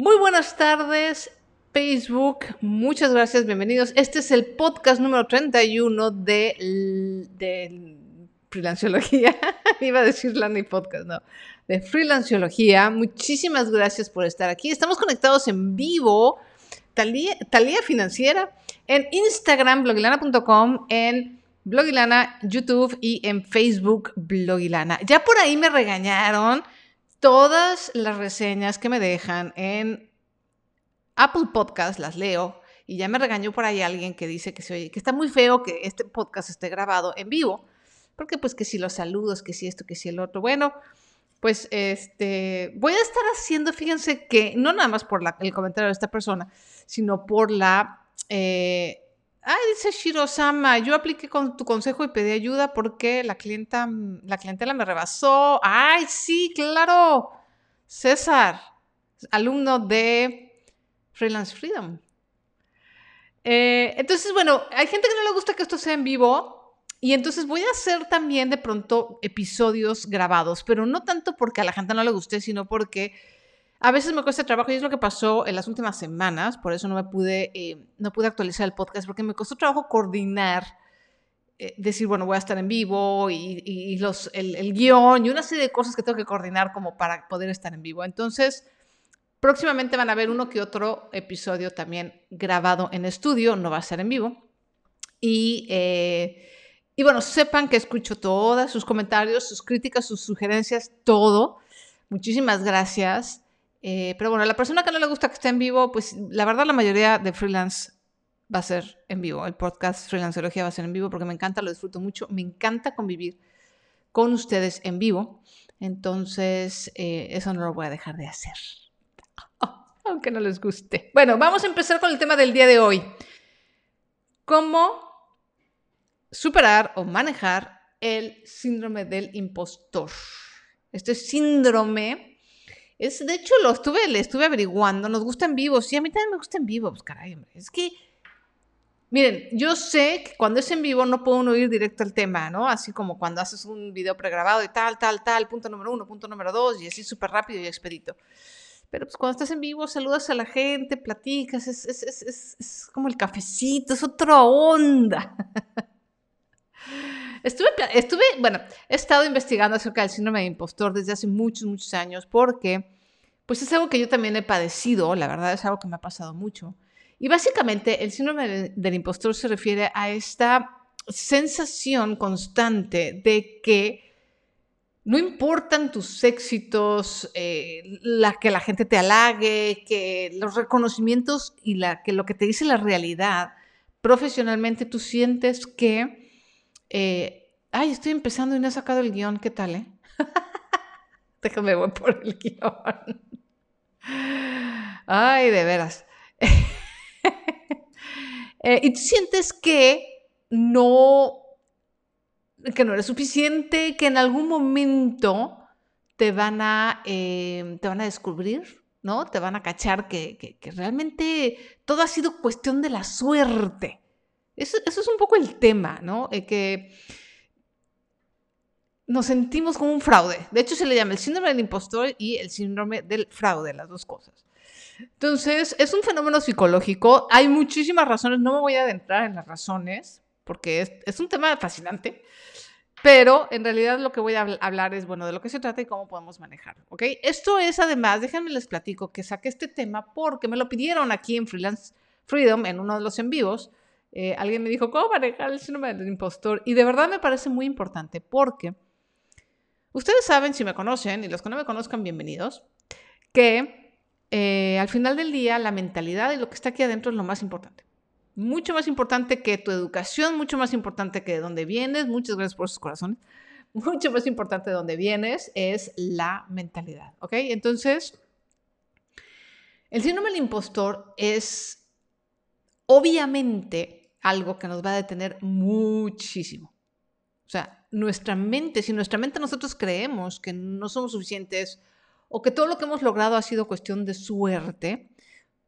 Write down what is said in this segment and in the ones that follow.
Muy buenas tardes, Facebook. Muchas gracias, bienvenidos. Este es el podcast número 31 de, de Freelanciología. Iba a decir Lani Podcast, no. De Freelanciología. Muchísimas gracias por estar aquí. Estamos conectados en vivo. Talía, Talía Financiera en Instagram, blogilana.com, en Blogilana, YouTube y en Facebook, Blogilana. Ya por ahí me regañaron todas las reseñas que me dejan en Apple Podcast, las leo. Y ya me regañó por ahí alguien que dice que, se que está muy feo que este podcast esté grabado en vivo. Porque pues que si los saludos, que si esto, que si el otro. Bueno, pues este, voy a estar haciendo, fíjense que no nada más por el comentario de esta persona, sino por la eh, Ay, dice Shiro-sama, yo apliqué con tu consejo y pedí ayuda porque la, clienta, la clientela me rebasó. Ay, sí, claro. César, alumno de Freelance Freedom. Eh, entonces, bueno, hay gente que no le gusta que esto sea en vivo. Y entonces voy a hacer también de pronto episodios grabados, pero no tanto porque a la gente no le guste, sino porque a veces me cuesta trabajo y es lo que pasó en las últimas semanas, por eso no me pude, eh, no pude actualizar el podcast, porque me costó trabajo coordinar, eh, decir, bueno, voy a estar en vivo y, los, el, el, guion y una serie de cosas que tengo que coordinar como para poder estar en vivo. Entonces, próximamente van a ver uno que otro episodio también grabado en estudio, no va a ser en vivo. Y, eh, y bueno, sepan que escucho todas sus comentarios, sus críticas, sus sugerencias, todo. Muchísimas gracias. Eh, pero bueno, a la persona que no le gusta que esté en vivo, pues la verdad la mayoría de freelance va a ser en vivo. El podcast Freelancerología va a ser en vivo porque me encanta, lo disfruto mucho. Me encanta convivir con ustedes en vivo. Entonces, eh, eso no lo voy a dejar de hacer. aunque no les guste. Bueno, vamos a empezar con el tema del día de hoy. ¿Cómo superar o manejar el síndrome del impostor? Este síndrome es, de hecho, lo estuve, le estuve averiguando. Nos gusta en vivo. Sí, a mí también me gusta en vivo. Pues caray, hombre. Es que, miren, yo sé que cuando es en vivo no puedo uno ir directo al tema, ¿no? Así como cuando haces un video pregrabado y tal, tal, tal, punto número uno, punto número dos, y así súper rápido y expedito. Pero pues cuando estás en vivo, saludas a la gente, platicas, es, es, es, es como el cafecito, es otra onda. Estuve, estuve, bueno, he estado investigando acerca del síndrome de impostor desde hace muchos, muchos años porque, pues es algo que yo también he padecido, la verdad es algo que me ha pasado mucho. Y básicamente el síndrome del impostor se refiere a esta sensación constante de que no importan tus éxitos, eh, la, que la gente te halague, que los reconocimientos y la, que lo que te dice la realidad profesionalmente, tú sientes que eh, ay, estoy empezando y no he sacado el guion, ¿qué tal, eh? Déjame voy por el guion. Ay, de veras. Eh, y tú sientes que no, que no eres suficiente, que en algún momento te van a, te van a descubrir, ¿no? Te van a cachar que, realmente todo ha sido cuestión de la suerte. Eso, es un poco el tema, ¿no? Eh, que nos sentimos como un fraude. De hecho, se le llama el síndrome del impostor y el síndrome del fraude, las dos cosas. Entonces, es un fenómeno psicológico. Hay muchísimas razones. No me voy a adentrar en las razones, porque es, un tema fascinante. Pero en realidad lo que voy a hablar es, bueno, de lo que se trata y cómo podemos manejarlo, ¿ok? Esto es además, déjenme les platico que saqué este tema porque me lo pidieron aquí en Freelance Freedom, en uno de los en vivos, eh, alguien me dijo, ¿cómo manejar el síndrome del impostor? Y de verdad me parece muy importante porque ustedes saben, si me conocen, y los que no me conozcan, bienvenidos, que eh, al final del día la mentalidad y lo que está aquí adentro es lo más importante. Mucho más importante que tu educación, mucho más importante que de dónde vienes. Muchas gracias por sus corazones. Mucho más importante de dónde vienes es la mentalidad, ¿ok? Entonces, el síndrome del impostor es obviamente algo que nos va a detener muchísimo. O sea, nuestra mente, si nuestra mente nosotros creemos que no somos suficientes o que todo lo que hemos logrado ha sido cuestión de suerte,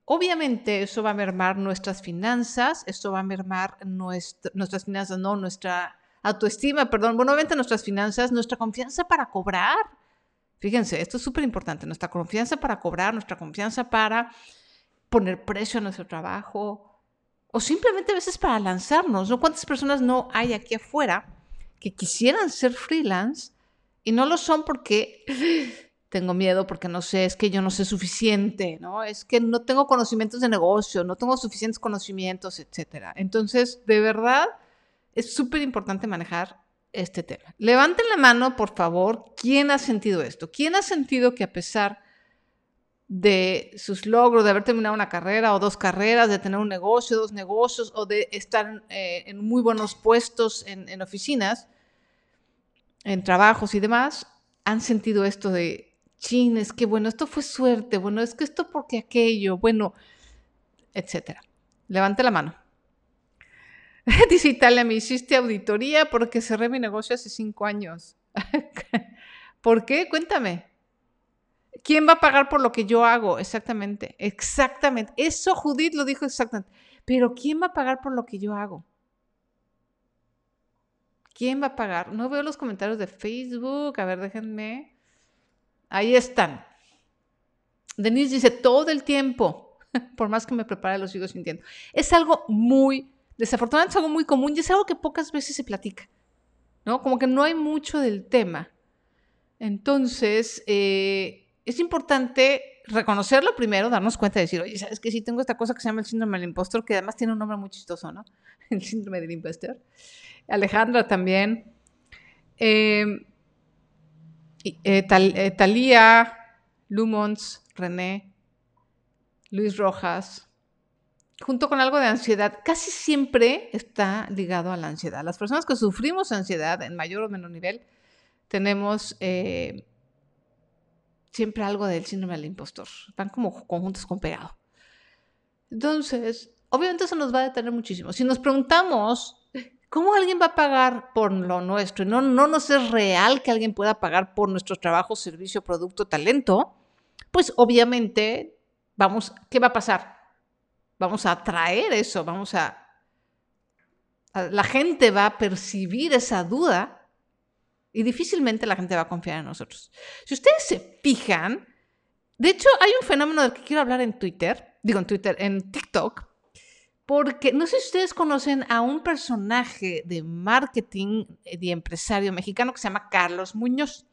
obviamente eso va a mermar nuestras finanzas, eso va a mermar nuestras finanzas, no, nuestra autoestima, perdón, bueno, obviamente nuestras finanzas, nuestra confianza para cobrar. Fíjense, esto es súper importante, nuestra confianza para cobrar, nuestra confianza para poner precio a nuestro trabajo o simplemente a veces para lanzarnos. ¿no? ¿Cuántas personas no hay aquí afuera que quisieran ser freelance y no lo son porque tengo miedo, porque no sé, es que yo no sé suficiente, ¿no? Es que no tengo conocimientos de negocio, no tengo suficientes conocimientos, etc. Entonces, de verdad, es súper importante manejar este tema. Levanten la mano, por favor, ¿quién ha sentido esto? ¿Quién ha sentido que a pesar de sus logros, de haber terminado una carrera o dos carreras, de tener un negocio, dos negocios o de estar eh, en muy buenos puestos en, oficinas, en trabajos y demás, han sentido esto de, chin, es que bueno, esto fue suerte, bueno, es que esto porque aquello, bueno, etcétera. Levante la mano. Dice Italia, me hiciste auditoría porque cerré mi negocio hace cinco años. ¿Por qué? Cuéntame. ¿Quién va a pagar por lo que yo hago? Exactamente, exactamente. Eso Judith lo dijo exactamente. Pero ¿quién va a pagar por lo que yo hago? ¿Quién va a pagar? No veo los comentarios de Facebook. A ver, déjenme. Ahí están. Denise dice, todo el tiempo. Por más que me prepare, lo sigo sintiendo. Es algo muy Desafortunadamente es algo muy común y es algo que pocas veces se platica, ¿no? Como que no hay mucho del tema. Entonces, eh, es importante reconocerlo primero, darnos cuenta de decir, oye, ¿sabes que Sí tengo esta cosa que se llama el síndrome del impostor, que además tiene un nombre muy chistoso, ¿no? El síndrome del impostor. Alejandra también. Eh, eh, eh Talía, Lumons, René, Luis Rojas, junto con algo de ansiedad, casi siempre está ligado a la ansiedad. Las personas que sufrimos ansiedad en mayor o menor nivel, tenemos eh, siempre algo del síndrome del impostor. Van como conjuntos con pegado. Entonces, obviamente eso nos va a detener muchísimo. Si nos preguntamos, ¿cómo alguien va a pagar por lo nuestro? Y no, no nos es real que alguien pueda pagar por nuestro trabajo, servicio, producto, talento. Pues obviamente, vamos, ¿qué va a pasar? vamos a atraer eso, vamos a, La gente va a percibir esa duda y difícilmente la gente va a confiar en nosotros. Si ustedes se fijan, de hecho hay un fenómeno del que quiero hablar en Twitter, digo en Twitter, en TikTok, porque no sé si ustedes conocen a un personaje de marketing y empresario mexicano que se llama Carlos Muñoz.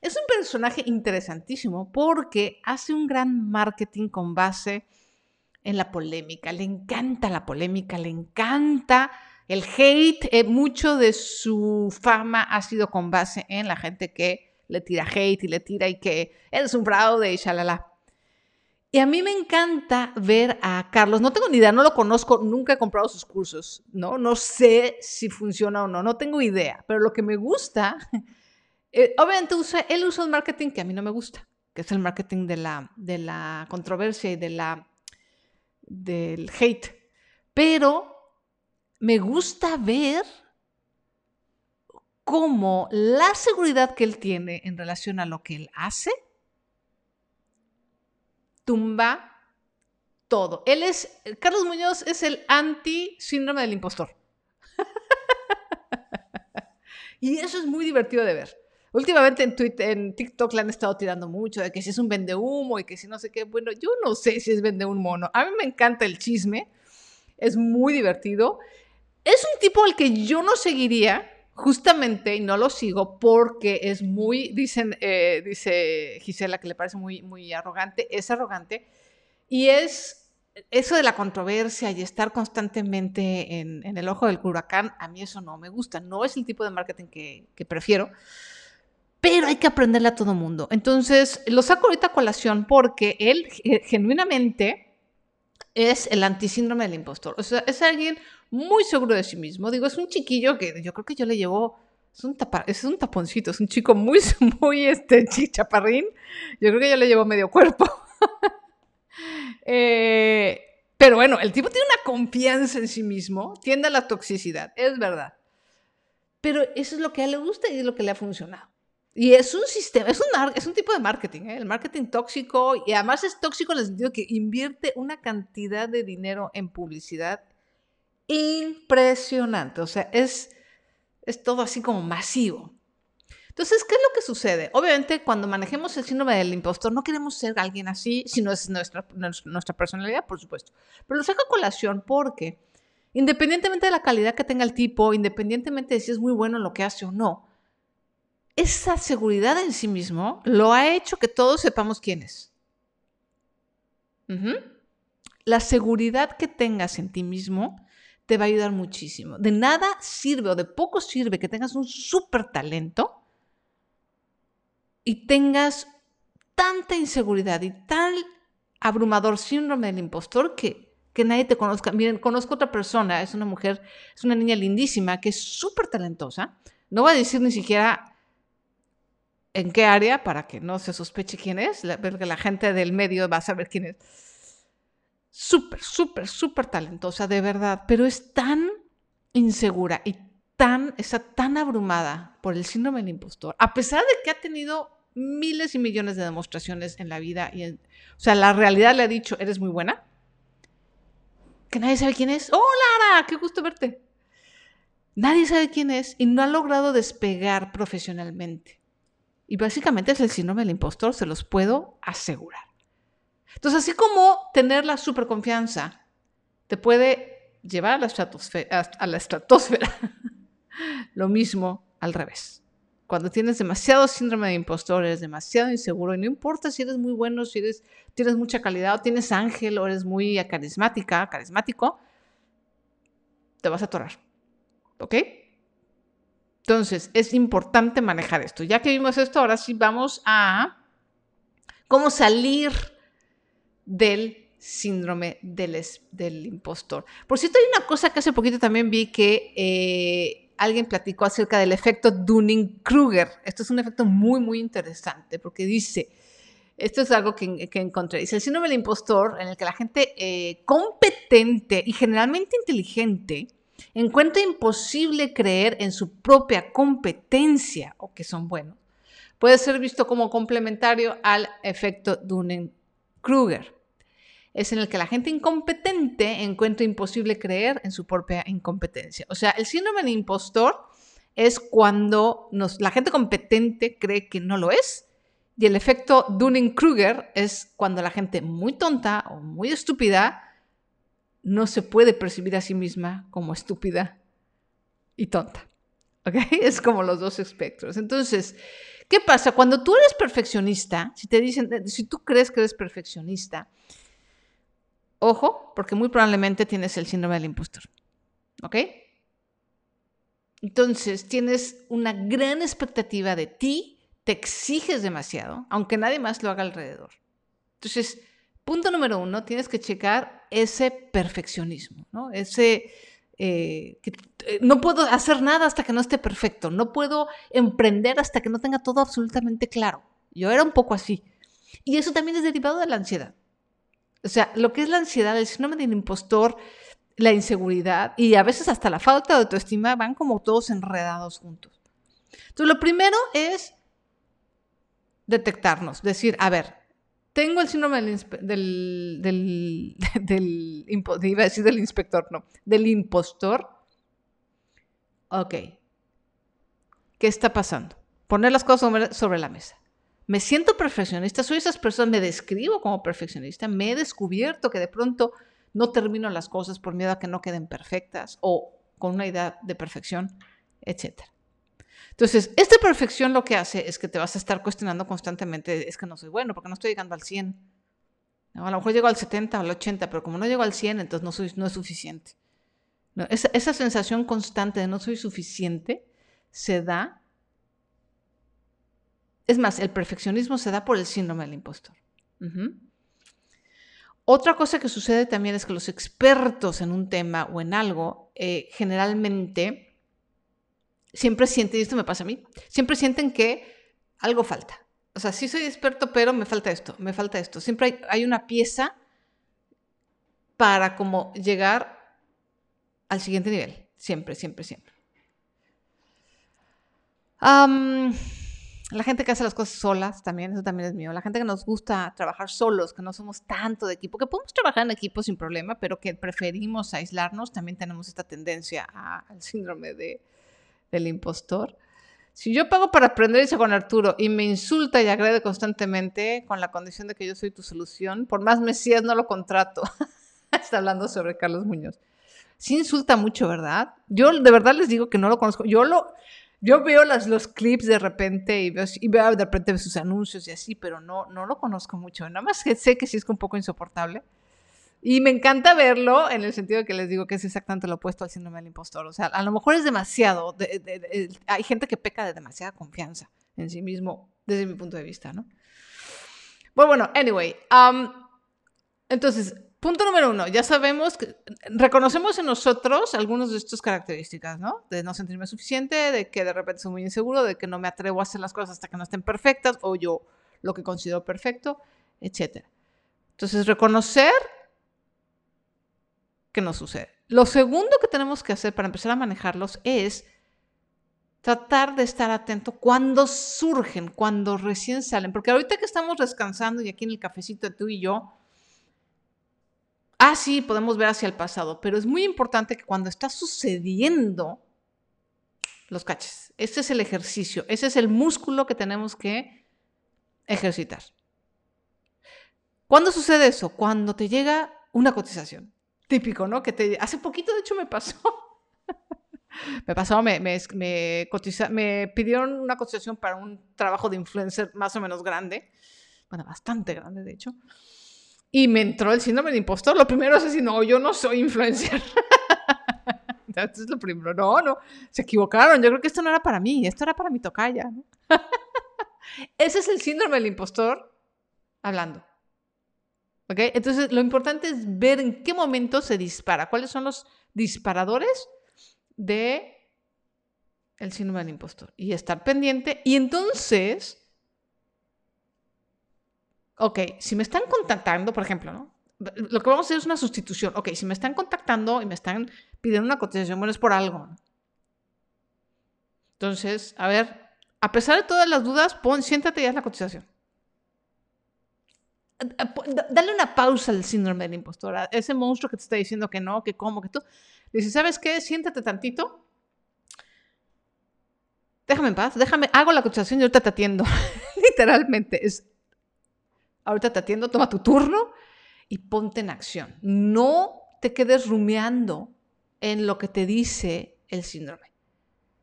Es un personaje interesantísimo porque hace un gran marketing con base en la polémica, le encanta la polémica, le encanta el hate, eh, mucho de su fama ha sido con base en la gente que le tira hate y le tira y que eres un fraude y shalala. Y a mí me encanta ver a Carlos, no tengo ni idea, no lo conozco, nunca he comprado sus cursos, ¿no? No sé si funciona o no, no tengo idea, pero lo que me gusta, eh, obviamente usa, él usa un marketing que a mí no me gusta, que es el marketing de la, de la controversia y de la del hate, pero me gusta ver cómo la seguridad que él tiene en relación a lo que él hace tumba todo. Él es, Carlos Muñoz es el anti-síndrome del impostor. y eso es muy divertido de ver. Últimamente en, Twitter, en TikTok le han estado tirando mucho de que si es un vende humo y que si no sé qué. Bueno, yo no sé si es vende un mono. A mí me encanta el chisme. Es muy divertido. Es un tipo al que yo no seguiría, justamente, y no lo sigo porque es muy, dicen, eh, dice Gisela que le parece muy, muy arrogante, es arrogante, y es eso de la controversia y estar constantemente en, el ojo del huracán, a mí eso no me gusta, no es el tipo de marketing que, que prefiero pero hay que aprenderle a todo mundo. Entonces, lo saco ahorita a colación porque él genuinamente es el antisíndrome del impostor. O sea, es alguien muy seguro de sí mismo. Digo, es un chiquillo que yo creo que yo le llevo, es un, es un taponcito, es un chico muy, muy este, chaparrín. Yo creo que yo le llevo medio cuerpo. Eh, pero bueno, el tipo tiene una confianza en sí mismo, tiende a la toxicidad, es verdad. Pero eso es lo que a él le gusta y es lo que le ha funcionado. Y es un sistema, es un, es un tipo de marketing, ¿eh? el marketing tóxico, y además es tóxico en el sentido que invierte una cantidad de dinero en publicidad impresionante. O sea, es, es todo así como masivo. Entonces, ¿qué es lo que sucede? Obviamente, cuando manejemos el síndrome del impostor, no queremos ser alguien así, si no es nuestra, nuestra personalidad, por supuesto. Pero lo saco a colación porque, independientemente de la calidad que tenga el tipo, independientemente de si es muy bueno en lo que hace o no, esa seguridad en sí mismo lo ha hecho que todos sepamos quién es. La seguridad que tengas en ti mismo te va a ayudar muchísimo. De nada sirve o de poco sirve que tengas un súper talento y tengas tanta inseguridad y tal abrumador síndrome del impostor que, que nadie te conozca. Miren, conozco otra persona, es una mujer, es una niña lindísima que es súper talentosa. No voy a decir ni siquiera en qué área para que no se sospeche quién es, porque la gente del medio va a saber quién es súper, súper, súper talentosa, de verdad, pero es tan insegura y tan, está tan abrumada por el síndrome del impostor, a pesar de que ha tenido miles y millones de demostraciones en la vida, y o sea, la realidad le ha dicho, eres muy buena, que nadie sabe quién es. ¡Oh, Lara! ¡Qué gusto verte! Nadie sabe quién es y no ha logrado despegar profesionalmente. Y básicamente es el síndrome del impostor, se los puedo asegurar. Entonces, así como tener la superconfianza te puede llevar a la estratosfera, lo mismo al revés. Cuando tienes demasiado síndrome de impostor, eres demasiado inseguro y no importa si eres muy bueno, si eres, tienes mucha calidad o tienes ángel o eres muy carismática, carismático, te vas a atorar. ¿Ok? Entonces, es importante manejar esto. Ya que vimos esto, ahora sí vamos a cómo salir del síndrome del, impostor. Por cierto, hay una cosa que hace poquito también vi que eh, alguien platicó acerca del efecto Dunning-Kruger. Esto es un efecto muy, muy interesante porque dice, esto es algo que, encontré, dice el síndrome del impostor en el que la gente eh, competente y generalmente inteligente encuentra imposible creer en su propia competencia o que son buenos. Puede ser visto como complementario al efecto Dunning-Kruger es en el que la gente incompetente encuentra imposible creer en su propia incompetencia. O sea, el síndrome del impostor es cuando la gente competente cree que no lo es. Y el efecto Dunning-Kruger es cuando la gente muy tonta o muy estúpida no se puede percibir a sí misma como estúpida y tonta. ¿Ok? Es como los dos espectros. Entonces, ¿qué pasa? Cuando tú eres perfeccionista, si te dicen, si tú crees que eres perfeccionista, Ojo, porque muy probablemente tienes el síndrome del impostor. ¿Ok? Entonces, tienes una gran expectativa de ti, te exiges demasiado, aunque nadie más lo haga alrededor. Entonces, punto número uno, tienes que checar ese perfeccionismo, ¿no? Ese, eh, eh, no puedo hacer nada hasta que no esté perfecto, no puedo emprender hasta que no tenga todo absolutamente claro. Yo era un poco así. Y eso también es derivado de la ansiedad. O sea, lo que es la ansiedad, el síndrome del impostor, la inseguridad y a veces hasta la falta de autoestima van como todos enredados juntos. Entonces, lo primero es detectarnos, decir, a ver, tengo el síndrome del, del, del, del, iba a decir del inspector, no, del impostor. Ok. ¿Qué está pasando? Poner las cosas sobre la mesa me siento perfeccionista, soy esas personas, me describo como perfeccionista, me he descubierto que de pronto no termino las cosas por miedo a que no queden perfectas o con una idea de perfección, etc. Entonces, esta perfección lo que hace es que te vas a estar cuestionando constantemente, es que no soy bueno, porque no estoy llegando al 100. A lo mejor llego al 70 o al 80, pero como no llego al 100, entonces no, soy, no es suficiente. esa, esa sensación constante de no soy suficiente se da es más, el perfeccionismo se da por el síndrome del impostor. Otra cosa que sucede también es que los expertos en un tema o en algo eh, generalmente siempre sienten, y esto me pasa a mí, siempre sienten que algo falta. O sea, sí soy experto, pero me falta esto, me falta esto. Siempre hay, una pieza para como llegar al siguiente nivel. Siempre, siempre, siempre. La gente que hace las cosas solas también, eso también es mío. La gente que nos gusta trabajar solos, que no somos tanto de equipo, que podemos trabajar en equipo sin problema, pero que preferimos aislarnos, también tenemos esta tendencia al síndrome de, del impostor. Si yo pago para aprender eso con Arturo y me insulta y agrede constantemente con la condición de que yo soy tu solución, por más Mesías no lo contrato. Está hablando sobre Carlos Muñoz. Sí insulta mucho, ¿verdad? Yo de verdad les digo que no lo conozco. Yo lo, yo veo las, los clips de repente y veo, y veo de repente sus anuncios y así, pero no, no lo conozco mucho. Nada más que sé que sí es un poco insoportable. Y me encanta verlo en el sentido de que les digo que es exactamente lo opuesto al síndrome del impostor. O sea, a lo mejor es demasiado. hay gente que peca de demasiada confianza en sí mismo, desde mi punto de vista, ¿no? Bueno, bueno, anyway. Um, entonces, punto número uno. Ya sabemos que reconocemos en nosotros algunas de estas características, ¿no? De no sentirme suficiente, de que de repente soy muy inseguro, de que no me atrevo a hacer las cosas hasta que no estén perfectas o yo lo que considero perfecto, etc. Entonces, reconocer que nos sucede. Lo segundo que tenemos que hacer para empezar a manejarlos es tratar de estar atento cuando surgen, cuando recién salen. Porque ahorita que estamos descansando y aquí en el cafecito tú y yo, ah, sí, podemos ver hacia el pasado, pero es muy importante que cuando está sucediendo, los caches. Ese es el ejercicio, ese es el músculo que tenemos que ejercitar. ¿Cuándo sucede eso? Cuando te llega una cotización típico, ¿no? Que te, hace poquito, de hecho, me pasó. me pasó, me, me, me, me pidieron una cotización para un trabajo de influencer más o menos grande. Bueno, bastante grande, de hecho. Y me entró el síndrome de impostor. Lo primero es decir, no, yo no soy influencer. Esto es lo primero. No, no, se equivocaron. Yo creo que esto no era para mí, esto era para mi tocaya. Ese es el síndrome del impostor hablando. Entonces, lo importante es ver en qué momento se dispara, cuáles son los disparadores de el síndrome del impostor y estar pendiente. Y entonces, ok, si me están contactando, por ejemplo, ¿no? Lo que vamos a hacer es una sustitución. Ok, si me están contactando y me están pidiendo una cotización, bueno, es por algo. Entonces, a ver, a pesar de todas las dudas, pon, siéntate y haz la cotización dale una pausa al síndrome del impostor, a ese monstruo que te está diciendo que no, que cómo, que tú. Dice, ¿sabes qué? Siéntate tantito. Déjame en paz, déjame, hago la cotización y ahorita te atiendo. Literalmente, es, ahorita te atiendo, toma tu turno y ponte en acción. No te quedes rumiando en lo que te dice el síndrome.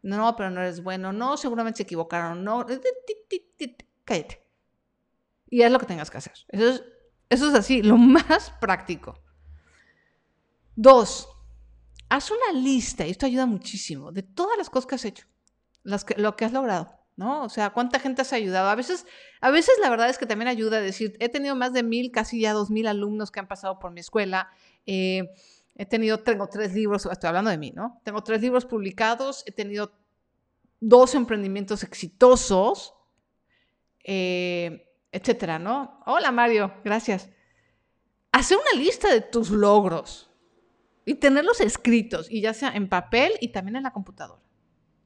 No, pero no eres bueno, no, seguramente se equivocaron, no, cállate y haz lo que tengas que hacer. Eso es, eso es así, lo más práctico. Dos, haz una lista, y esto ayuda muchísimo, de todas las cosas que has hecho, las que, lo que has logrado. ¿no? O sea, ¿cuánta gente has ayudado? A veces, a veces la verdad es que también ayuda a decir, he tenido más de mil, casi ya dos mil alumnos que han pasado por mi escuela. Eh, he tenido, tengo tres libros, estoy hablando de mí, ¿no? Tengo tres libros publicados, he tenido dos emprendimientos exitosos. Eh, etcétera, ¿no? Hola Mario, gracias. Hacer una lista de tus logros y tenerlos escritos, y ya sea en papel y también en la computadora.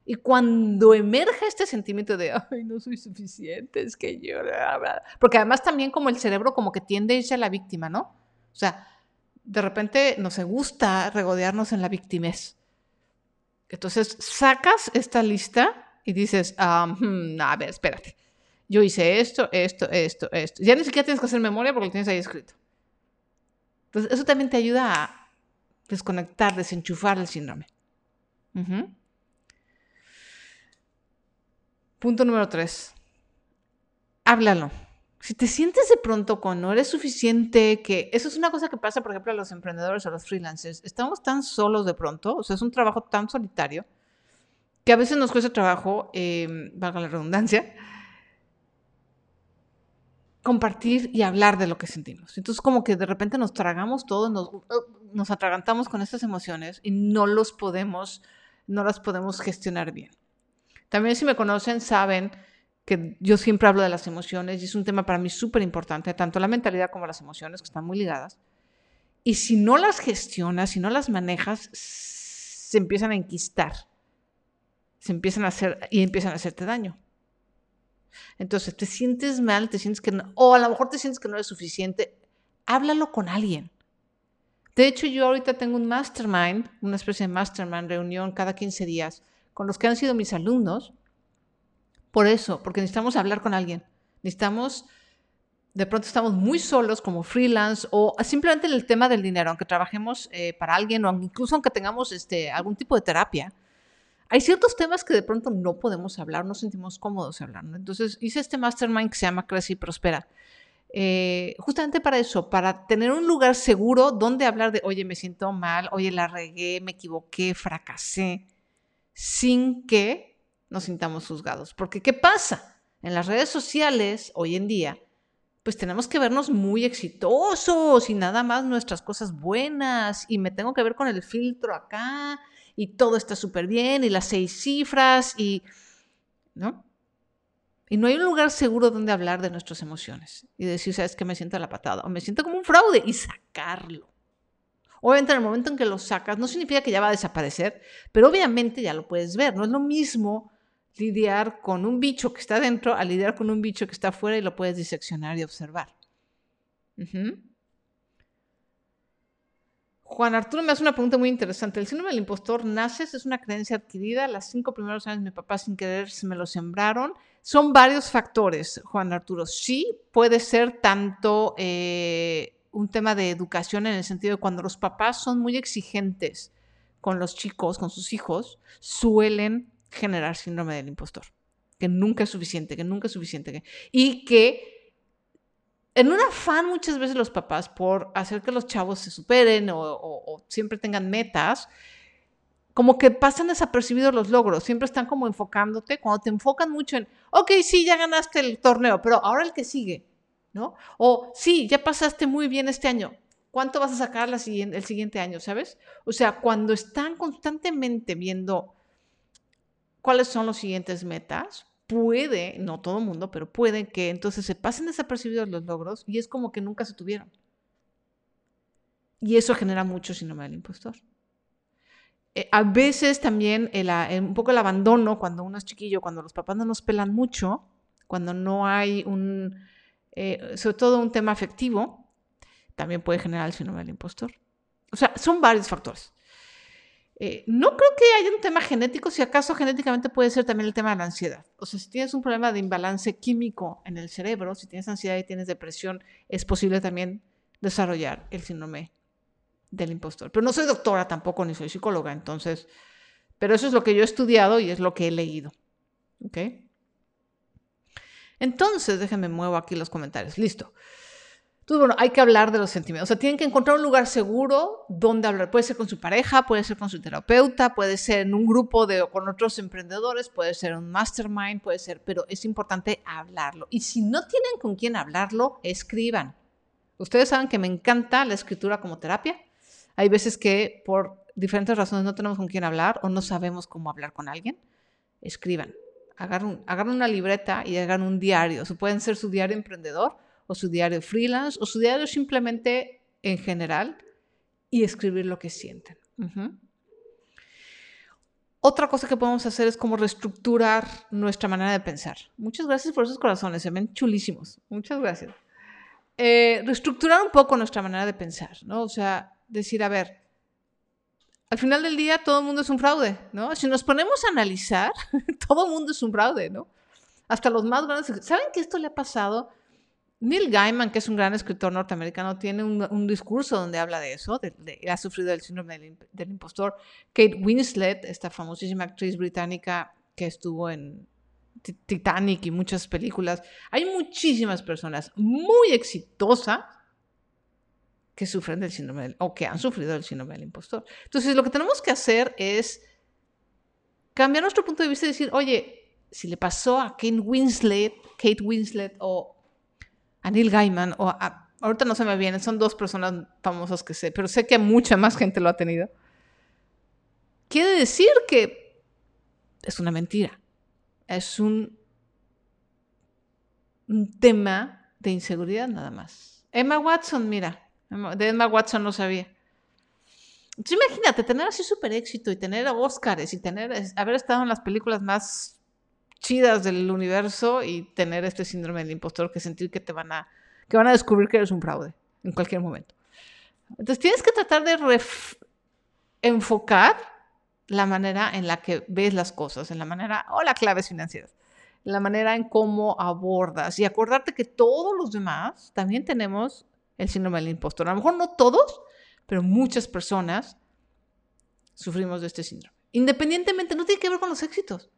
Y cuando emerge este sentimiento de, ay, no soy suficiente, es que yo... Porque además también como el cerebro como que tiende a irse a la víctima, ¿no? O sea, de repente no se gusta regodearnos en la víctimas. Entonces sacas esta lista y dices, hmm, a ver, espérate yo hice esto, esto, esto, esto. Ya ni siquiera tienes que hacer memoria porque lo tienes ahí escrito. Entonces, eso también te ayuda a desconectar, desenchufar el síndrome. Punto número tres. Háblalo. Si te sientes de pronto con no eres suficiente, que eso es una cosa que pasa, por ejemplo, a los emprendedores o a los freelancers. Estamos tan solos de pronto, o sea, es un trabajo tan solitario, que a veces nos cuesta trabajo, eh, valga la redundancia, compartir y hablar de lo que sentimos. Entonces como que de repente nos tragamos todo, nos, nos atragantamos con estas emociones y no los podemos, no las podemos gestionar bien. También si me conocen saben que yo siempre hablo de las emociones y es un tema para mí súper importante, tanto la mentalidad como las emociones que están muy ligadas. Y si no las gestionas, si no las manejas, se empiezan a enquistar, se empiezan a hacer y empiezan a hacerte daño. Entonces, te sientes mal, te sientes que o a lo mejor te sientes que no eres suficiente, háblalo con alguien. De hecho, yo ahorita tengo un mastermind, una especie de mastermind reunión cada 15 días con los que han sido mis alumnos Por eso, porque necesitamos hablar con alguien. Necesitamos, de pronto estamos muy solos como freelance o simplemente en el tema del dinero, aunque trabajemos eh, para alguien o incluso aunque tengamos este, algún tipo de terapia. Hay ciertos temas que de pronto no podemos hablar, no sentimos cómodos hablando. Entonces hice este mastermind que se llama Crece y Prospera. Eh, justamente para eso, para tener un lugar seguro donde hablar de, oye, me siento mal, oye, la regué, me equivoqué, fracasé, sin que nos sintamos juzgados. Porque, ¿qué pasa? En las redes sociales, hoy en día, pues tenemos que vernos muy exitosos y nada más nuestras cosas buenas y me tengo que ver con el filtro acá y todo está súper bien y las seis cifras y, ¿no? Y no hay un lugar seguro donde hablar de nuestras emociones y decir, sabes que me siento la patada o me siento como un fraude y sacarlo. Obviamente en el momento en que lo sacas no significa que ya va a desaparecer, pero obviamente ya lo puedes ver. No es lo mismo lidiar con un bicho que está dentro a lidiar con un bicho que está afuera y lo puedes diseccionar y observar. Juan Arturo me hace una pregunta muy interesante. ¿El síndrome del impostor nace? ¿Es una creencia adquirida? Las cinco primeros años mi papá sin querer se me lo sembraron. Son varios factores, Juan Arturo. Sí, puede ser tanto eh, un tema de educación en el sentido de cuando los papás son muy exigentes con los chicos, con sus hijos, suelen generar síndrome del impostor, que nunca es suficiente, que nunca es suficiente, y que en un afán muchas veces los papás por hacer que los chavos se superen o, siempre tengan metas, como que pasan desapercibidos los logros, siempre están como enfocándote, cuando te enfocan mucho en, ok, sí, ya ganaste el torneo, pero ahora el que sigue, ¿no? O sí, ya pasaste muy bien este año, ¿cuánto vas a sacar el siguiente año, sabes? O sea, cuando están constantemente viendo cuáles son los siguientes metas, puede, no todo mundo, pero puede que entonces se pasen desapercibidos los logros y es como que nunca se tuvieron. Y eso genera mucho síndrome del impostor. Eh, a veces también el, un poco el abandono cuando uno es chiquillo, cuando los papás no nos pelan mucho, cuando no hay un, eh, sobre todo un tema afectivo, también puede generar el síndrome del impostor. O sea, son varios factores. Eh, no creo que haya un tema genético, si acaso genéticamente puede ser también el tema de la ansiedad. O sea, si tienes un problema de imbalance químico en el cerebro, si tienes ansiedad y tienes depresión, es posible también desarrollar el síndrome del impostor. Pero no soy doctora tampoco, ni soy psicóloga, entonces, pero eso es lo que yo he estudiado y es lo que he leído. ¿Ok? Entonces, déjenme muevo aquí los comentarios. Listo. Entonces, bueno, hay que hablar de los sentimientos. O sea, tienen que encontrar un lugar seguro donde hablar. Puede ser con su pareja, puede ser con su terapeuta, puede ser en un grupo de, con otros emprendedores, puede ser un mastermind, puede ser, pero es importante hablarlo. Y si no tienen con quién hablarlo, escriban. Ustedes saben que me encanta la escritura como terapia. Hay veces que por diferentes razones no tenemos con quién hablar o no sabemos cómo hablar con alguien. Escriban. Hagan, hagan una libreta y hagan un diario. O pueden ser su diario emprendedor o su diario freelance o su diario simplemente en general y escribir lo que sienten. Otra cosa que podemos hacer es como reestructurar nuestra manera de pensar. Muchas gracias por esos corazones, se ven chulísimos. Muchas gracias. Eh, reestructurar un poco nuestra manera de pensar, ¿no? O sea, decir, a ver, al final del día todo el mundo es un fraude, ¿no? Si nos ponemos a analizar, todo el mundo es un fraude, ¿no? Hasta los más grandes. ¿Saben que esto le ha pasado Neil Gaiman, que es un gran escritor norteamericano, tiene un, discurso donde habla de eso, ha sufrido el síndrome del, impostor. Kate Winslet, esta famosísima actriz británica que estuvo en Titanic y muchas películas. Hay muchísimas personas muy exitosas que sufren del síndrome del, o que han sufrido del síndrome del impostor. Entonces, lo que tenemos que hacer es cambiar nuestro punto de vista y decir, oye, si le pasó a Kate Winslet, Kate Winslet o a Neil Gaiman, o ahorita no se me viene, son dos personas famosas que sé, pero sé que mucha más gente lo ha tenido. Quiere decir que es una mentira. Es un, un tema de inseguridad nada más. Emma Watson, mira, de Emma Watson no sabía. Entonces, imagínate tener así súper éxito y tener Oscars y tener, haber estado en las películas más chidas del universo y tener este síndrome del impostor que sentir que te van a, que van a descubrir que eres un fraude en cualquier momento. Entonces tienes que tratar de enfocar la manera en la que ves las cosas, en la manera, o la claves financieras, la manera en cómo abordas y acordarte que todos los demás también tenemos el síndrome del impostor. A lo mejor no todos, pero muchas personas sufrimos de este síndrome. Independientemente, no tiene que ver con los éxitos.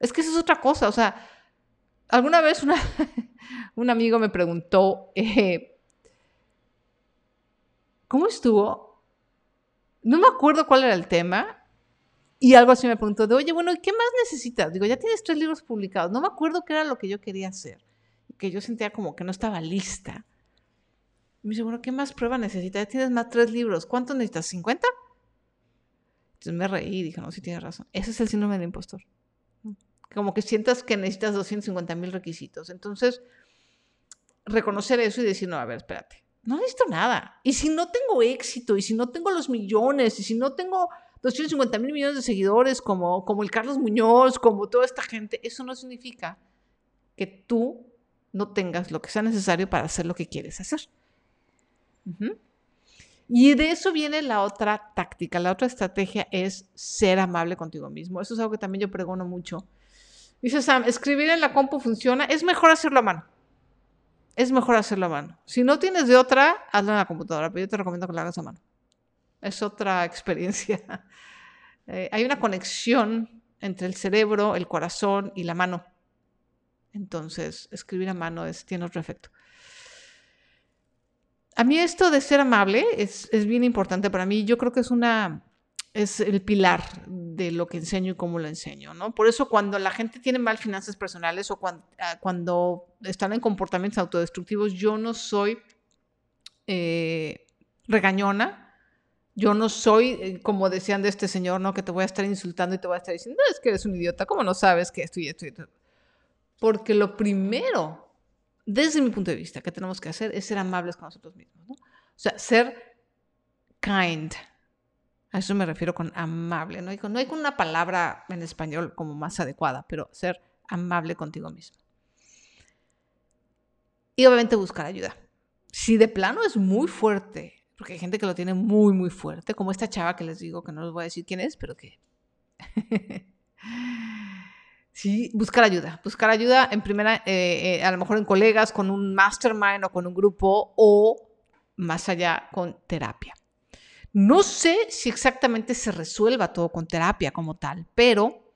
Es que eso es otra cosa. O sea, alguna vez un amigo me preguntó, eh, ¿cómo estuvo? No me acuerdo cuál era el tema. Y algo así me preguntó de, oye, bueno, ¿qué más necesitas? Digo, ya tienes tres libros publicados. No me acuerdo qué era lo que yo quería hacer. Que yo sentía como que no estaba lista. Me dice, bueno, ¿qué más prueba necesitas? Ya tienes más tres libros. ¿Cuántos necesitas? ¿50? Entonces me reí y dije, no, sí tienes razón. Ese es el síndrome del impostor. Como que sientas que necesitas 250 mil requisitos. Entonces, reconocer eso y decir, no, a ver, espérate. No necesito nada. Y si no tengo éxito, y si no tengo los millones, y si no tengo 250 mil millones de seguidores como, como el Carlos Muñoz, como toda esta gente, eso no significa que tú no tengas lo que sea necesario para hacer lo que quieres hacer. Y de eso viene la otra táctica, la otra estrategia es ser amable contigo mismo. Eso es algo que también yo pregono mucho. Dice Sam, escribir en la compu funciona, es mejor hacerlo a mano. Es mejor hacerlo a mano. Si no tienes de otra, hazlo en la computadora, pero yo te recomiendo que lo hagas a mano. Es otra experiencia. Eh, hay una conexión entre el cerebro, el corazón y la mano. Entonces, escribir a mano es, tiene otro efecto. A mí esto de ser amable es, es, bien importante para mí. Yo creo que es una es el pilar de lo que enseño y cómo lo enseño, ¿no? Por eso cuando la gente tiene mal finanzas personales o cuando, ah, cuando están en comportamientos autodestructivos, yo no soy eh, regañona, yo no soy, eh, como decían de este señor, ¿no? Que te voy a estar insultando y te voy a estar diciendo, es que eres un idiota, ¿cómo no sabes que esto y esto y esto? Porque lo primero, desde mi punto de vista, que tenemos que hacer es ser amables con nosotros mismos. O sea, ser kind, a eso me refiero con amable. No hay, no hay una palabra en español como más adecuada, pero ser amable contigo mismo. Y obviamente buscar ayuda. Si de plano es muy fuerte, porque hay gente que lo tiene muy, muy fuerte, como esta chava que les digo, que no les voy a decir quién es, pero que... sí, buscar ayuda. Buscar ayuda en primera, eh, eh, a lo mejor en colegas, con un mastermind o con un grupo, o más allá con terapia. No sé si exactamente se resuelva todo con terapia como tal, pero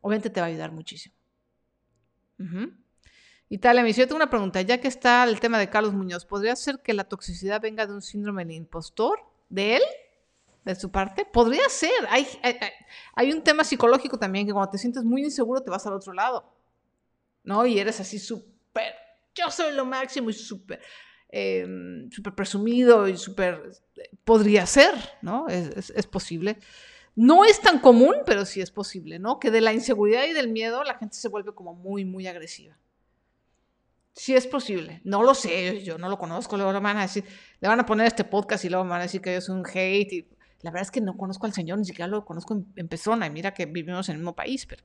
obviamente te va a ayudar muchísimo. Italia, me dice, yo tengo una pregunta, ya que está el tema de Carlos Muñoz, ¿podría ser que la toxicidad venga de un síndrome del impostor? ¿De él? ¿De su parte? Podría ser. Hay, hay, un tema psicológico también, que cuando te sientes muy inseguro te vas al otro lado, ¿no? Y eres así súper, yo soy lo máximo y súper Em, súper presumido y súper... Podría ser, ¿no? Es, posible. No es tan común, pero sí es posible, ¿no? Que de la inseguridad y del miedo la gente se vuelve como muy, muy agresiva. Sí es posible. No lo sé, yo no lo conozco. Luego le van a decir, le van a poner este podcast y luego van a decir que es un hate. La verdad es que no conozco al señor, ni siquiera lo conozco en, en persona. Y mira que vivimos en el mismo país, pero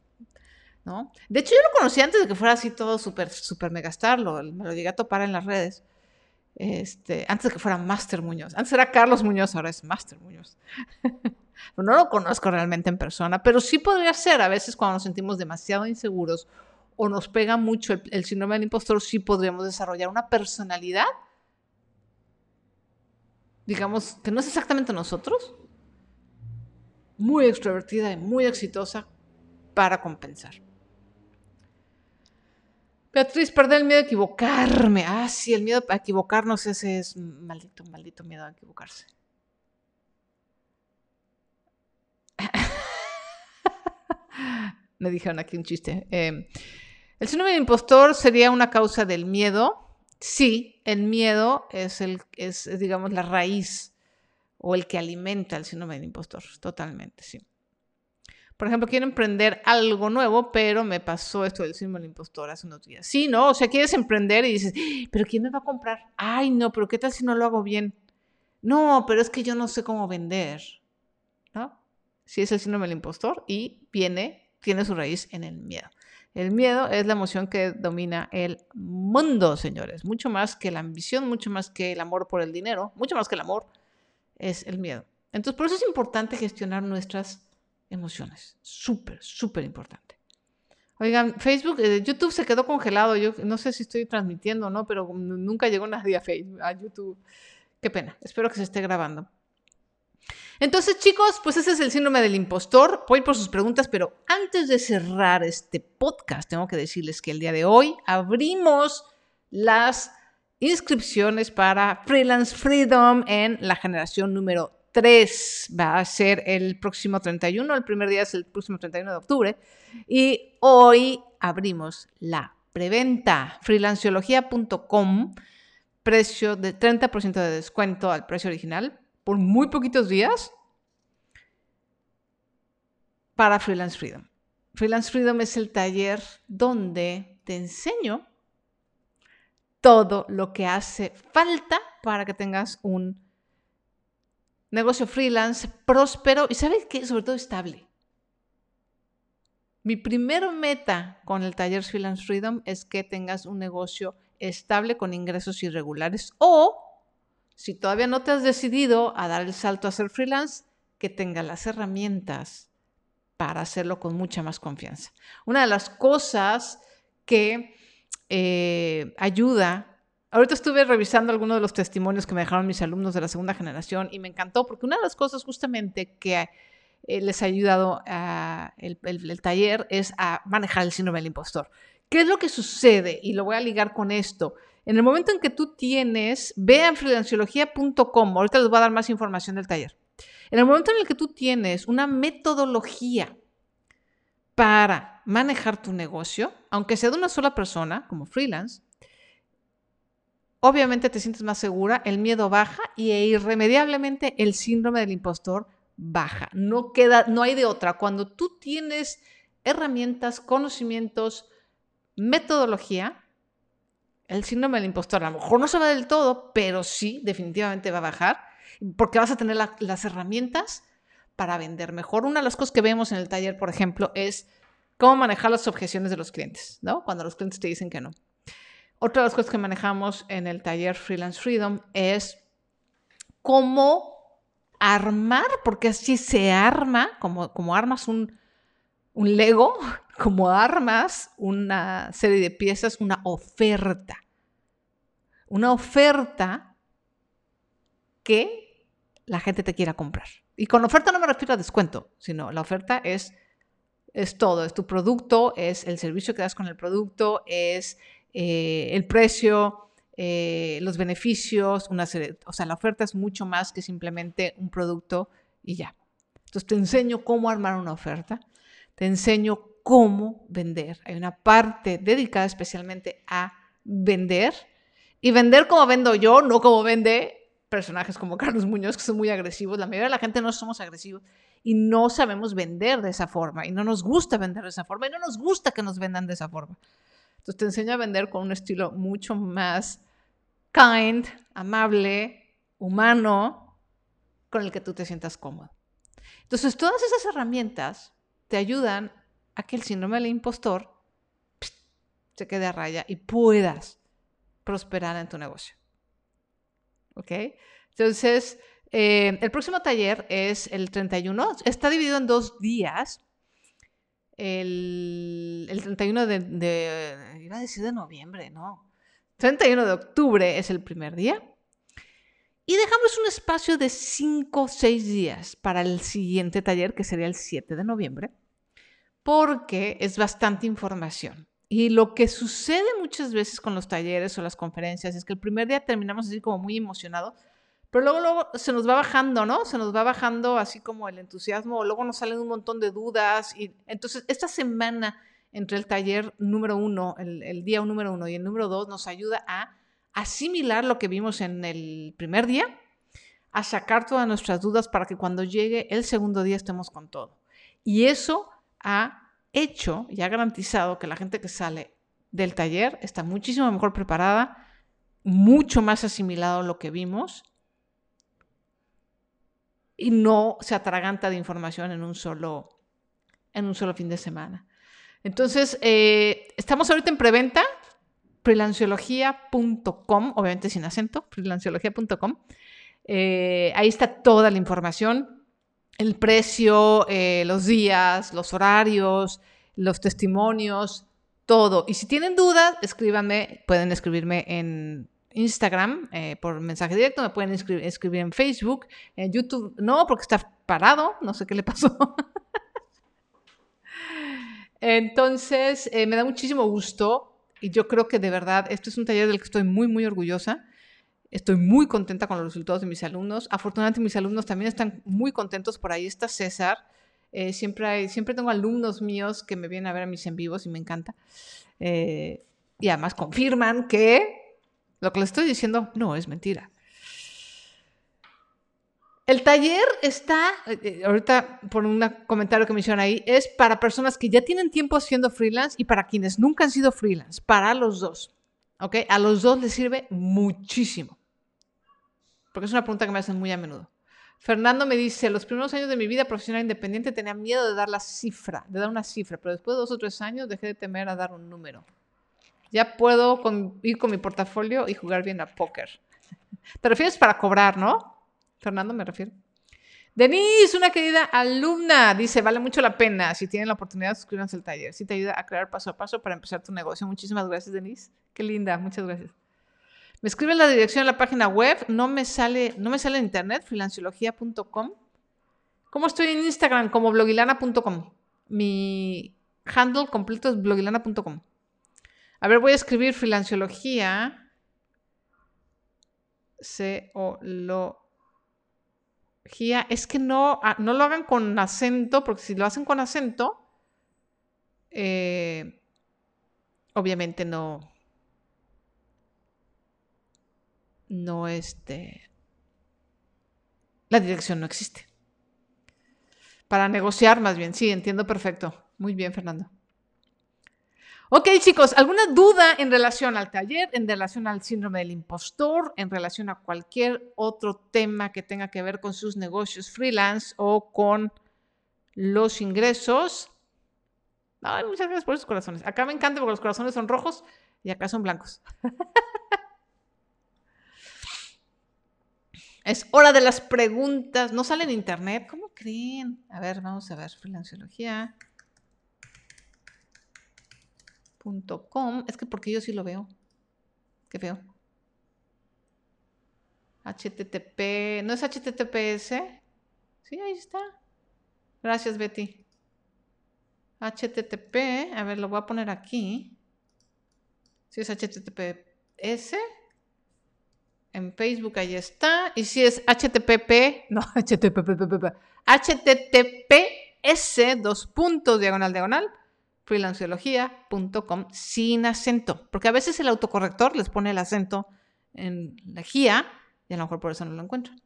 ¿no? De hecho, yo lo conocí antes de que fuera así todo súper, súper megastar, lo, me lo llegué a topar en las redes. Este, antes de que fuera Master Muñoz. Antes era Carlos Muñoz, ahora es Master Muñoz. no lo conozco realmente en persona, pero sí podría ser a veces cuando nos sentimos demasiado inseguros o nos pega mucho el, el síndrome del impostor, sí podríamos desarrollar una personalidad, digamos, que no es exactamente nosotros, muy extrovertida y muy exitosa para compensar. Beatriz, perder el miedo a equivocarme. Ah, sí, el miedo a equivocarnos, ese es maldito, maldito miedo a equivocarse. Me dijeron aquí un chiste. Em, ¿El síndrome de impostor sería una causa del miedo? Sí, el miedo es, el, es, digamos, la raíz o el que alimenta el síndrome de impostor, totalmente, sí. Por ejemplo, quiero emprender algo nuevo, pero me pasó esto del símbolo impostor hace unos días. Sí, ¿no? O sea, quieres emprender y dices, pero ¿quién me va a comprar? Ay, no, pero ¿qué tal si no lo hago bien? No, pero es que yo no sé cómo vender. ¿No? Sí, es el síndrome del impostor y viene, tiene su raíz en el miedo. El miedo es la emoción que domina el mundo, señores. Mucho más que la ambición, mucho más que el amor por el dinero, mucho más que el amor, es el miedo. Entonces, por eso es importante gestionar nuestras emociones. Súper, súper importante. Oigan, Facebook, eh, YouTube se quedó congelado. Yo no sé si estoy transmitiendo o no, pero nunca llegó nadie a Facebook, a YouTube. Qué pena. Espero que se esté grabando. Entonces, chicos, pues ese es el síndrome del impostor. Voy por sus preguntas, pero antes de cerrar este podcast, tengo que decirles que el día de hoy abrimos las inscripciones para Freelance Freedom en la generación número 3. Va a ser el próximo 31, el primer día es el próximo 31 de octubre. Y hoy abrimos la preventa freelanciología.com, precio de 30% de descuento al precio original por muy poquitos días para Freelance Freedom. Freelance Freedom es el taller donde te enseño todo lo que hace falta para que tengas un negocio freelance próspero y sabes qué, sobre todo estable. Mi primer meta con el taller Freelance Freedom es que tengas un negocio estable con ingresos irregulares o si todavía no te has decidido a dar el salto a ser freelance, que tenga las herramientas para hacerlo con mucha más confianza. Una de las cosas que eh, ayuda, ahorita estuve revisando algunos de los testimonios que me dejaron mis alumnos de la segunda generación y me encantó porque una de las cosas justamente que eh, les ha ayudado a el, taller es a manejar el síndrome del impostor. ¿Qué es lo que sucede? Y lo voy a ligar con esto. En el momento en que tú tienes, vean freelanciología.com, ahorita les voy a dar más información del taller. En el momento en el que tú tienes una metodología para manejar tu negocio, aunque sea de una sola persona, como freelance, obviamente te sientes más segura, el miedo baja y e irremediablemente el síndrome del impostor baja. No queda, no hay de otra. Cuando tú tienes herramientas, conocimientos, metodología, el síndrome del impostor a lo mejor no se va del todo, pero sí, definitivamente va a bajar, porque vas a tener las herramientas para vender mejor. Una de las cosas que vemos en el taller, por ejemplo, es cómo manejar las objeciones de los clientes, ¿no? Cuando los clientes te dicen que no. Otra de las cosas que manejamos en el taller Freelance Freedom es cómo armar, porque así se arma, como, como armas un, un Lego, como armas una serie de piezas, una oferta. Una oferta que la gente te quiera comprar. Y con oferta no me refiero a descuento, sino la oferta es, es todo, es tu producto, es el servicio que das con el producto, es eh, el precio, eh, los beneficios, una o sea, la oferta es mucho más que simplemente un producto y ya. Entonces te enseño cómo armar una oferta te enseño cómo vender. Hay una parte dedicada especialmente a vender y vender como vendo yo, no como vende personajes como Carlos Muñoz, que son muy agresivos. La mayoría de la gente no somos agresivos y no sabemos vender de esa forma y no nos gusta vender de esa forma y no nos gusta que nos vendan de esa forma. Entonces te enseño a vender con un estilo mucho más kind, amable, humano, con el que tú te sientas cómodo. Entonces todas esas herramientas te ayudan a que el síndrome del impostor se quede a raya y puedas prosperar en tu negocio. ¿Ok? Entonces, eh, el próximo taller es el 31. Está dividido en dos días. El, 31 de, de, iba a decir de noviembre, no. 31 de octubre es el primer día. Y dejamos un espacio de 5 o 6 días para el siguiente taller, que sería el 7 de noviembre, porque es bastante información. Y lo que sucede muchas veces con los talleres o las conferencias es que el primer día terminamos así como muy emocionados, pero luego, luego se nos va bajando, ¿no? Se nos va bajando así como el entusiasmo, luego nos salen un montón de dudas. Y entonces, esta semana entre el taller número uno, el, día número uno y el número dos, nos ayuda a asimilar lo que vimos en el primer día, a sacar todas nuestras dudas para que cuando llegue el segundo día estemos con todo. Y eso ha hecho y ha garantizado que la gente que sale del taller está muchísimo mejor preparada, mucho más asimilado lo que vimos y no se atraganta de información en un solo, en un solo fin de semana. Entonces, eh, estamos ahorita en preventa, freelanciología.com, obviamente sin acento, freelanciología.com. Eh, ahí está toda la información, el precio, eh, los días, los horarios, los testimonios, todo. Y si tienen dudas, escríbanme, pueden escribirme en Instagram por mensaje directo, me pueden escribir en Facebook, en YouTube, no, porque está parado, no sé qué le pasó. Entonces, eh, me da muchísimo gusto y yo creo que de verdad, este es un taller del que estoy muy, muy orgullosa. Estoy muy contenta con los resultados de mis alumnos. Afortunadamente mis alumnos también están muy contentos. Por ahí está César. Eh, siempre, siempre tengo alumnos míos que me vienen a ver a mis en vivos y me encanta. Eh, y además confirman que lo que les estoy diciendo no es mentira. El taller está, eh, ahorita por un comentario que me hicieron ahí, es para personas que ya tienen tiempo siendo freelance y para quienes nunca han sido freelance, para los dos. ¿Ok? A los dos les sirve muchísimo. Porque es una pregunta que me hacen muy a menudo. Fernando me dice, los primeros años de mi vida profesional independiente tenía miedo de dar la cifra, de dar una cifra, pero después de dos o tres años dejé de temer a dar un número. Ya puedo ir con mi portafolio y jugar bien a póker. Te refieres para cobrar, ¿no? Fernando me refiero. Denise, una querida alumna, dice, vale mucho la pena. Si tienen la oportunidad, suscríbanse al taller. Si te ayuda a crear paso a paso para empezar tu negocio. Muchísimas gracias, Denise. Qué linda, muchas gracias. Me escribe la dirección en la página web. No me sale, no me sale en internet, freelanciología.com. ¿Cómo estoy en Instagram? Como blogilana.com. Mi handle completo es blogilana.com. A ver, voy a escribir freelanciología. C es que no, ah, no lo hagan con acento, porque si lo hacen con acento, eh, obviamente no, no este, la dirección no existe. Para negociar más bien, sí, entiendo perfecto. Muy bien, Fernando. Ok, chicos, ¿alguna duda en relación al taller, en relación al síndrome del impostor, en relación a cualquier otro tema que tenga que ver con sus negocios freelance o con los ingresos? Ay, muchas gracias por esos corazones. Acá me encanta porque los corazones son rojos y acá son blancos. es hora de las preguntas. No sale en internet. ¿Cómo creen? A ver, vamos a ver. Freelanciología. Es que porque yo sí lo veo. Qué feo. HTTP. ¿No es HTTPS? Sí, ahí está. Gracias, Betty. HTTP. A ver, lo voy a poner aquí. Si es HTTPS. En Facebook ahí está. Y si es HTTP. No, HTTP. HTTPS, dos puntos, diagonal, diagonal freelanciología.com sin acento, porque a veces el autocorrector les pone el acento en la guía y a lo mejor por eso no lo encuentran.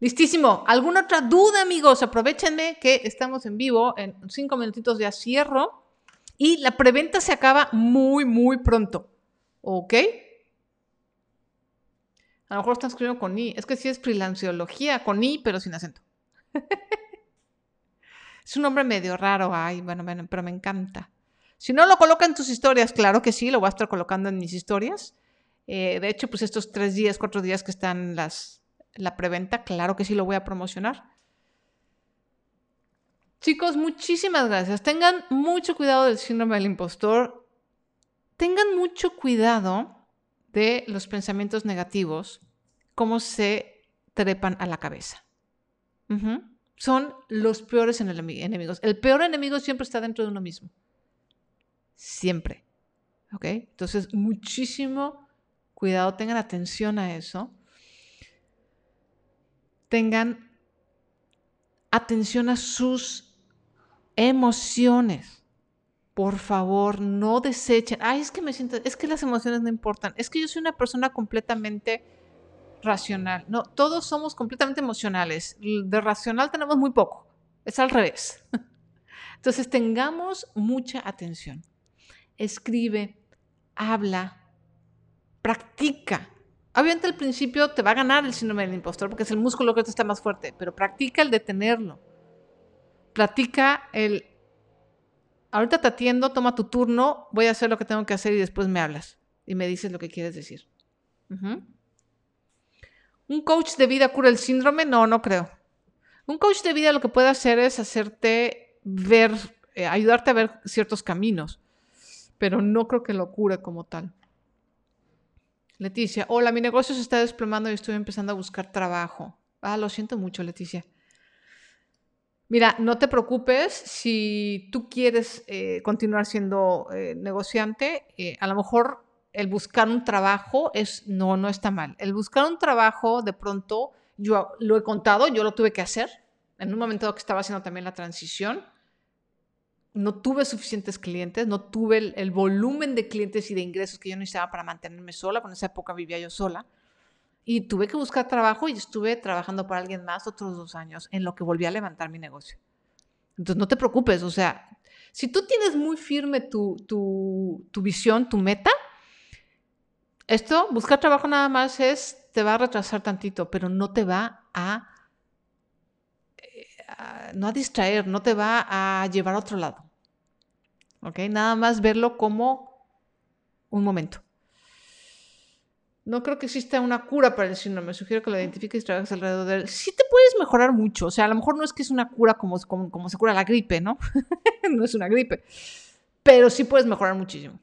Listísimo. ¿Alguna otra duda, amigos? Aprovechenme que estamos en vivo. En cinco minutitos ya cierro. Y la preventa se acaba muy, muy pronto. ¿Ok? A lo mejor están escribiendo con I. Es que sí es freelanciología con I, pero sin acento. Es un nombre medio raro, ay, bueno, pero me encanta. Si no lo coloca en tus historias, claro que sí, lo voy a estar colocando en mis historias. Eh, de hecho, pues estos tres días, cuatro días que están las, la preventa, claro que sí lo voy a promocionar. Chicos, muchísimas gracias. Tengan mucho cuidado del síndrome del impostor. Tengan mucho cuidado de los pensamientos negativos, cómo se trepan a la cabeza son los peores enemigos. El peor enemigo siempre está dentro de uno mismo. Siempre. ¿Ok? Entonces, muchísimo cuidado, tengan atención a eso. Tengan atención a sus emociones. Por favor, no desechen. Ay, es que me siento, es que las emociones no importan. Es que yo soy una persona completamente racional. No, todos somos completamente emocionales. De racional tenemos muy poco. Es al revés. Entonces tengamos mucha atención. Escribe, habla, practica. Obviamente al principio te va a ganar el síndrome del impostor porque es el músculo que está más fuerte, pero practica el detenerlo. Practica el, ahorita te atiendo, toma tu turno, voy a hacer lo que tengo que hacer y después me hablas y me dices lo que quieres decir. ¿Un coach de vida cura el síndrome? No, no creo. Un coach de vida lo que puede hacer es hacerte ver, eh, ayudarte a ver ciertos caminos, pero no creo que lo cure como tal. Leticia, hola, mi negocio se está desplomando y estoy empezando a buscar trabajo. Ah, lo siento mucho, Leticia. Mira, no te preocupes si tú quieres eh, continuar siendo eh, negociante. A lo mejor el buscar un trabajo es no, no está mal. El buscar un trabajo, de pronto, yo lo he contado, yo lo tuve que hacer en un momento que estaba haciendo también la transición. No tuve suficientes clientes, no tuve el, volumen de clientes y de ingresos que yo necesitaba para mantenerme sola. Con esa época vivía yo sola. Y tuve que buscar trabajo y estuve trabajando para alguien más otros dos años en lo que volví a levantar mi negocio. Entonces, no te preocupes, o sea, si tú tienes muy firme tu, tu, tu visión, tu meta, esto, buscar trabajo nada más es, te va a retrasar tantito, pero no te va a, eh, a, no a distraer, no te va a llevar a otro lado. ¿Ok? Nada más verlo como un momento. No creo que exista una cura para el síndrome. Sugiero que lo identifiques y trabajes alrededor de él. Sí te puedes mejorar mucho. O sea, a lo mejor no es que es una cura como, como, como se cura la gripe, ¿no? no es una gripe. Pero sí puedes mejorar muchísimo.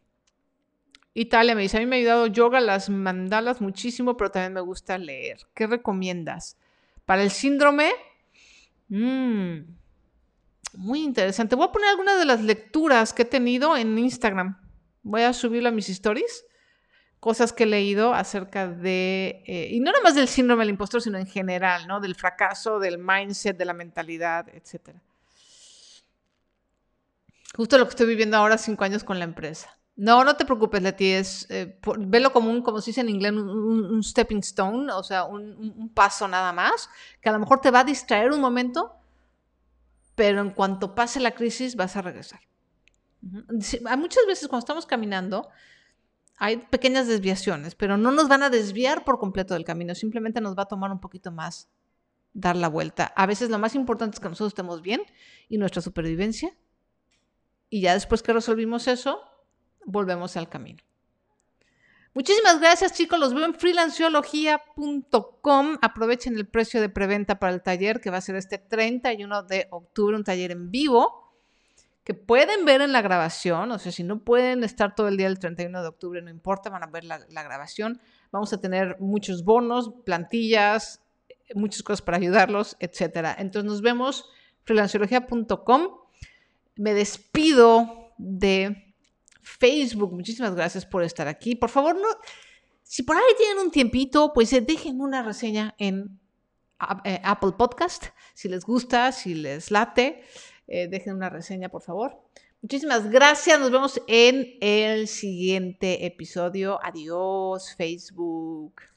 Italia me dice, a mí me ha ayudado yoga, las mandalas muchísimo, pero también me gusta leer. ¿Qué recomiendas? Para el síndrome, mmm, muy interesante. Voy a poner algunas de las lecturas que he tenido en Instagram. Voy a subirlo a mis stories cosas que he leído acerca de, eh, y no nada más del síndrome del impostor, sino en general, ¿no? Del fracaso, del mindset, de la mentalidad, etc. Justo lo que estoy viviendo ahora, cinco años con la empresa. No, no te preocupes, Leti, es, eh, por, velo como un, como se dice en inglés, un, stepping stone, o sea, un, paso nada más, que a lo mejor te va a distraer un momento, pero en cuanto pase la crisis vas a regresar. Muchas veces cuando estamos caminando, hay pequeñas desviaciones, pero no nos van a desviar por completo del camino, simplemente nos va a tomar un poquito más dar la vuelta. A veces lo más importante es que nosotros estemos bien y nuestra supervivencia. Y ya después que resolvimos eso, volvemos al camino. Muchísimas gracias chicos, los veo en freelanciología.com. Aprovechen el precio de preventa para el taller que va a ser este 31 de octubre, un taller en vivo que pueden ver en la grabación, o sea, si no pueden estar todo el día el 31 de octubre, no importa, van a ver la, grabación. Vamos a tener muchos bonos, plantillas, muchas cosas para ayudarlos, etc. Entonces nos vemos freelanciología.com. Me despido de Facebook. Muchísimas gracias por estar aquí. Por favor, no, si por ahí tienen un tiempito, pues eh, dejen una reseña en eh, Apple Podcast, si les gusta, si les late. Eh, dejen una reseña, por favor. Muchísimas gracias. Nos vemos en el siguiente episodio. Adiós, Facebook.